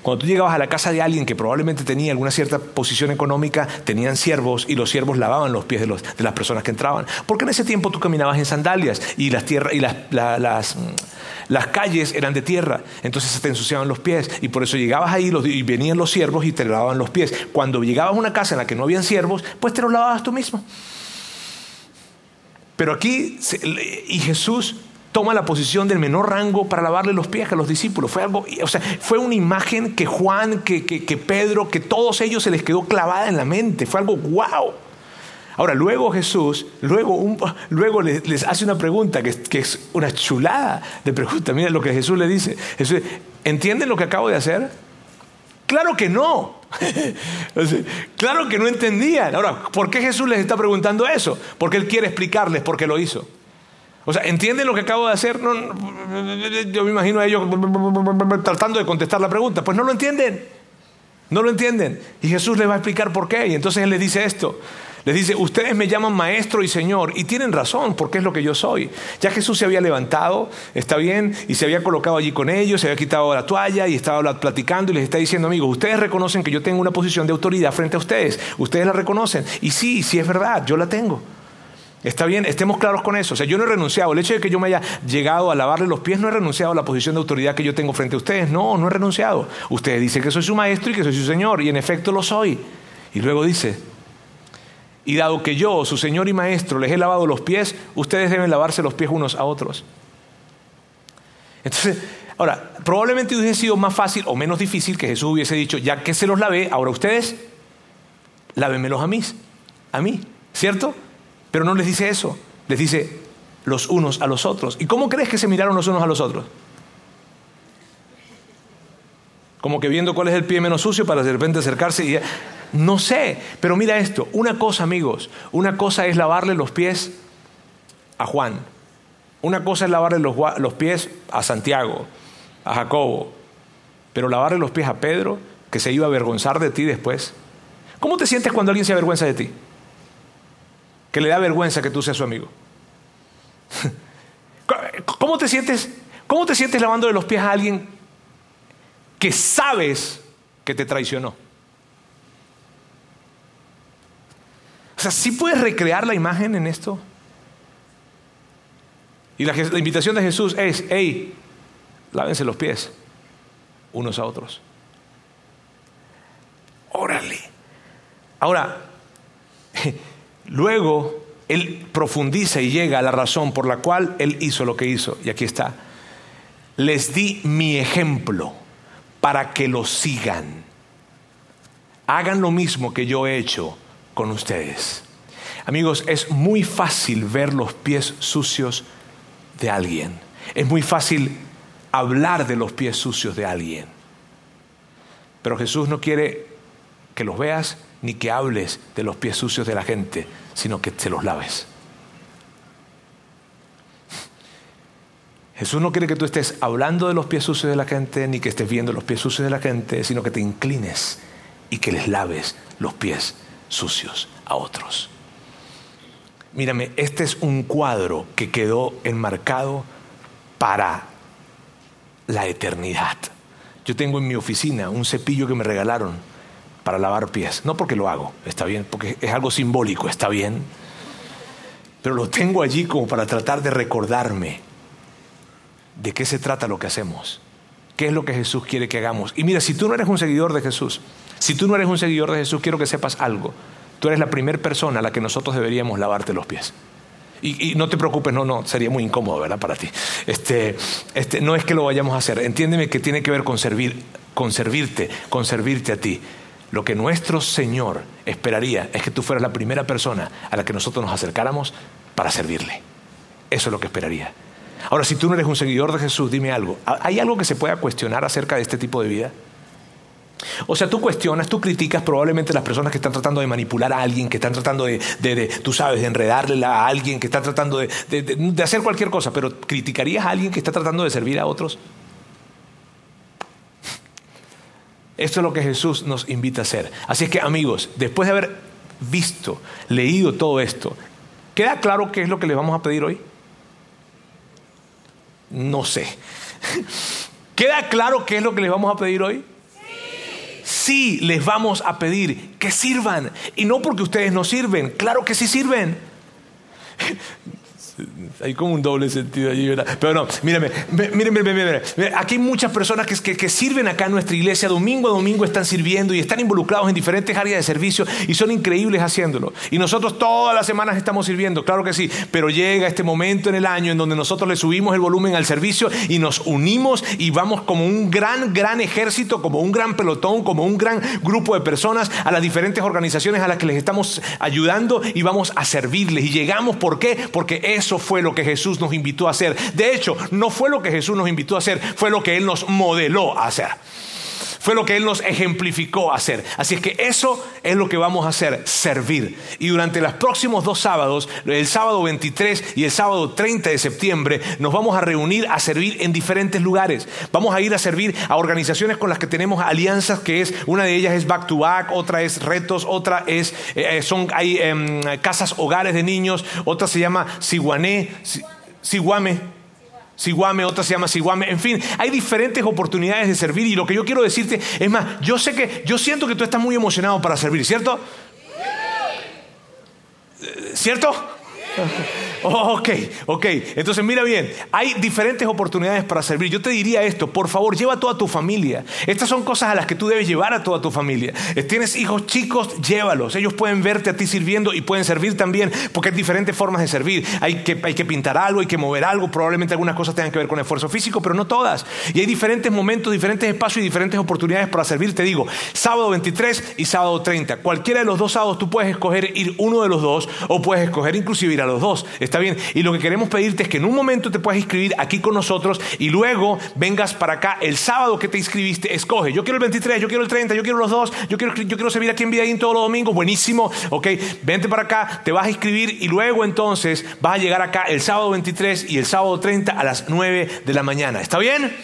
Cuando tú llegabas a la casa de alguien que probablemente tenía alguna cierta posición económica, tenían siervos y los siervos lavaban los pies de, las personas que entraban. Porque en ese tiempo tú caminabas en sandalias y las, y las, mm, las, calles eran de tierra, entonces se te ensuciaban los pies y por eso llegabas ahí y venían los siervos y te lavaban los pies. Cuando llegabas a una casa en la que no habían siervos, pues te los lavabas tú mismo. Pero aquí, y Jesús toma la posición del menor rango para lavarle los pies a los discípulos. Fue algo, o sea, fue una imagen que Juan, que, Pedro, que todos ellos se les quedó clavada en la mente. Fue algo wow. Ahora, luego Jesús, luego, luego les, hace una pregunta que, que, es una chulada de pregunta. Mira lo que Jesús le dice. Jesús, ¿entienden lo que acabo de hacer? Claro que no. [LAUGHS] claro que no entendían. Ahora, ¿por qué Jesús les está preguntando eso? Porque Él quiere explicarles por qué lo hizo. O sea, ¿entienden lo que acabo de hacer? yo me imagino a ellos tratando de contestar la pregunta. Pues no lo entienden. No lo entienden. Y Jesús les va a explicar por qué. Y entonces Él les dice esto. Les dice, ustedes me llaman maestro y señor. Y tienen razón, porque es lo que yo soy. Ya Jesús se había levantado, está bien, y se había colocado allí con ellos, se había quitado la toalla y estaba platicando y les está diciendo, amigos, ustedes reconocen que yo tengo una posición de autoridad frente a ustedes. Ustedes la reconocen. Y sí, sí es verdad, yo la tengo. Está bien, estemos claros con eso. O sea, yo no he renunciado. El hecho de que yo me haya llegado a lavarle los pies no he renunciado a la posición de autoridad que yo tengo frente a ustedes. No, no he renunciado. Ustedes dicen que soy su maestro y que soy su señor. Y en efecto lo soy. Y luego dice, y dado que yo, su señor y maestro, les he lavado los pies, ustedes deben lavarse los pies unos a otros. Entonces, ahora, probablemente hubiese sido más fácil o menos difícil que Jesús hubiese dicho, ya que se los lavé, ahora ustedes, lávenmelos a mí. A mí, ¿cierto? Pero no les dice eso, les dice los unos a los otros. ¿Y cómo crees que se miraron los unos a los otros? Como que viendo cuál es el pie menos sucio para de repente acercarse y... No sé, pero mira esto, una cosa amigos, una cosa es lavarle los pies a Juan, una cosa es lavarle los, los pies a Santiago, a Jacobo, pero lavarle los pies a Pedro, que se iba a avergonzar de ti después. ¿Cómo te sientes cuando alguien se avergüenza de ti? Que le da vergüenza que tú seas su amigo. [LAUGHS] ¿Cómo te sientes? ¿Cómo te sientes lavando los pies a alguien que sabes que te traicionó? O sea, ¿sí puedes recrear la imagen en esto? Y la, la invitación de Jesús es, hey, lávense los pies unos a otros. Órale. Ahora, [LAUGHS] Luego, él profundiza y llega a la razón por la cual él hizo lo que hizo. Y aquí está. Les di mi ejemplo para que lo sigan. Hagan lo mismo que yo he hecho con ustedes. Amigos, es muy fácil ver los pies sucios de alguien. Es muy fácil hablar de los pies sucios de alguien. Pero Jesús no quiere que los veas ni que hables de los pies sucios de la gente, sino que te los laves. Jesús no quiere que tú estés hablando de los pies sucios de la gente, ni que estés viendo los pies sucios de la gente, sino que te inclines y que les laves los pies sucios a otros. Mírame, este es un cuadro que quedó enmarcado para la eternidad. Yo tengo en mi oficina un cepillo que me regalaron para lavar pies. No porque lo hago, está bien, porque es algo simbólico, está bien. Pero lo tengo allí como para tratar de recordarme de qué se trata lo que hacemos. ¿Qué es lo que Jesús quiere que hagamos? Y mira, si tú no eres un seguidor de Jesús, si tú no eres un seguidor de Jesús, quiero que sepas algo. Tú eres la primera persona a la que nosotros deberíamos lavarte los pies. Y, no te preocupes, no, no, sería muy incómodo, ¿verdad? Para ti. Este, este, no es que lo vayamos a hacer. Entiéndeme que tiene que ver con servir, con servirte, con servirte a ti. Lo que nuestro Señor esperaría es que tú fueras la primera persona a la que nosotros nos acercáramos para servirle. Eso es lo que esperaría. Ahora, si tú no eres un seguidor de Jesús, dime algo. ¿Hay algo que se pueda cuestionar acerca de este tipo de vida? O sea, tú cuestionas, tú criticas probablemente las personas que están tratando de manipular a alguien, que están tratando de, tú sabes, de enredarle a alguien, que está tratando de, de hacer cualquier cosa, pero ¿criticarías a alguien que está tratando de servir a otros? Esto es lo que Jesús nos invita a hacer. Así es que amigos, después de haber visto, leído todo esto, ¿queda claro qué es lo que les vamos a pedir hoy? No sé. [LAUGHS] ¿Queda claro qué es lo que les vamos a pedir hoy? Sí, les vamos a pedir que sirvan. Y no porque ustedes no sirven, claro que sí sirven. Hay como un doble sentido allí, ¿verdad? Pero no, mírame, mírame, mírame, Aquí hay muchas personas que, que, sirven acá en nuestra iglesia, domingo a domingo están sirviendo y están involucrados en diferentes áreas de servicio y son increíbles haciéndolo. Y nosotros todas las semanas estamos sirviendo, claro que sí, pero llega este momento en el año en donde nosotros le subimos el volumen al servicio y nos unimos y vamos como un gran, gran ejército, como un gran pelotón, como un gran grupo de personas a las diferentes organizaciones a las que les estamos ayudando y vamos a servirles. Y llegamos, ¿por qué? Porque eso fue lo que Jesús nos invitó a hacer. De hecho, no fue lo que Jesús nos invitó a hacer, fue lo que Él nos modeló a hacer. Fue lo que Él nos ejemplificó hacer. Así es que eso es lo que vamos a hacer, servir. Y durante los próximos dos sábados, el sábado 23 y el sábado 30 de septiembre, nos vamos a reunir a servir en diferentes lugares. Vamos a ir a servir a organizaciones con las que tenemos alianzas, que es, una de ellas es Back to Back, otra es Retos, otra es, eh, son, hay em, casas hogares de niños, otra se llama Siguané, Siguame Siguame, otra se llama Siguame, en fin, hay diferentes oportunidades de servir y lo que yo quiero decirte es más, yo sé que, yo siento que tú estás muy emocionado para servir, ¿cierto? ¿Cierto? Ok, ok. Entonces mira bien, hay diferentes oportunidades para servir. Yo te diría esto, por favor, lleva a toda tu familia. Estas son cosas a las que tú debes llevar a toda tu familia. Eh, tienes hijos chicos, llévalos. Ellos pueden verte a ti sirviendo y pueden servir también, porque hay diferentes formas de servir. Hay que, hay que pintar algo, hay que mover algo. Probablemente algunas cosas tengan que ver con esfuerzo físico, pero no todas. Y hay diferentes momentos, diferentes espacios y diferentes oportunidades para servir. Te digo, sábado 23 y sábado 30. Cualquiera de los dos sábados tú puedes escoger ir uno de los dos o puedes escoger inclusive ir a los dos. Está bien. Y lo que queremos pedirte es que en un momento te puedas inscribir aquí con nosotros y luego vengas para acá el sábado que te inscribiste. Escoge. Yo quiero el 23, yo quiero el 30, yo quiero los dos, yo quiero, yo quiero servir aquí en Vidaín todos los domingos. Buenísimo. Ok. Vente para acá, te vas a inscribir y luego entonces vas a llegar acá el sábado 23 y el sábado 30 a las 9 de la mañana. ¿Está bien?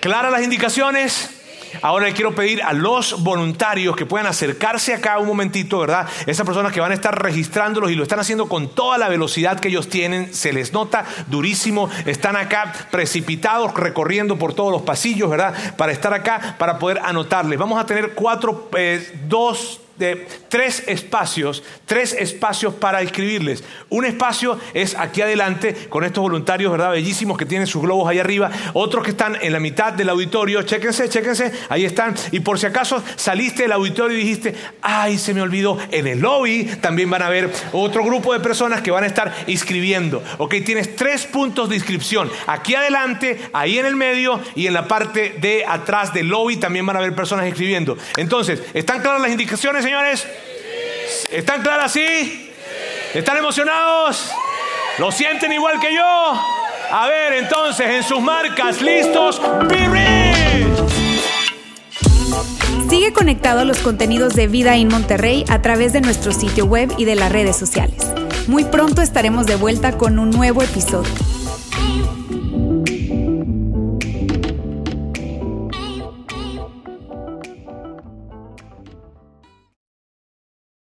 ¿Claras las indicaciones? Ahora le quiero pedir a los voluntarios que puedan acercarse acá un momentito, ¿verdad? Esas personas que van a estar registrándolos y lo están haciendo con toda la velocidad que ellos tienen, se les nota durísimo, están acá precipitados recorriendo por todos los pasillos, ¿verdad? Para estar acá, para poder anotarles. Vamos a tener cuatro, eh, dos, de tres espacios, tres espacios para inscribirles. Un espacio es aquí adelante con estos voluntarios, ¿verdad? Bellísimos que tienen sus globos ahí arriba. Otros que están en la mitad del auditorio. Chéquense, chéquense. Ahí están. Y por si acaso saliste del auditorio y dijiste, ay, se me olvidó. En el lobby también van a haber otro grupo de personas que van a estar inscribiendo. Ok, tienes tres puntos de inscripción. Aquí adelante, ahí en el medio y en la parte de atrás del lobby también van a haber personas inscribiendo. Entonces, ¿están claras las indicaciones? Señores? ¿Están claras sí? ¿Están emocionados? ¿Lo sienten igual que yo? A ver, entonces, en sus marcas, listos, be Sigue conectado a los contenidos de Vida en Monterrey a través de nuestro sitio web y de las redes sociales. Muy pronto estaremos de vuelta con un nuevo episodio.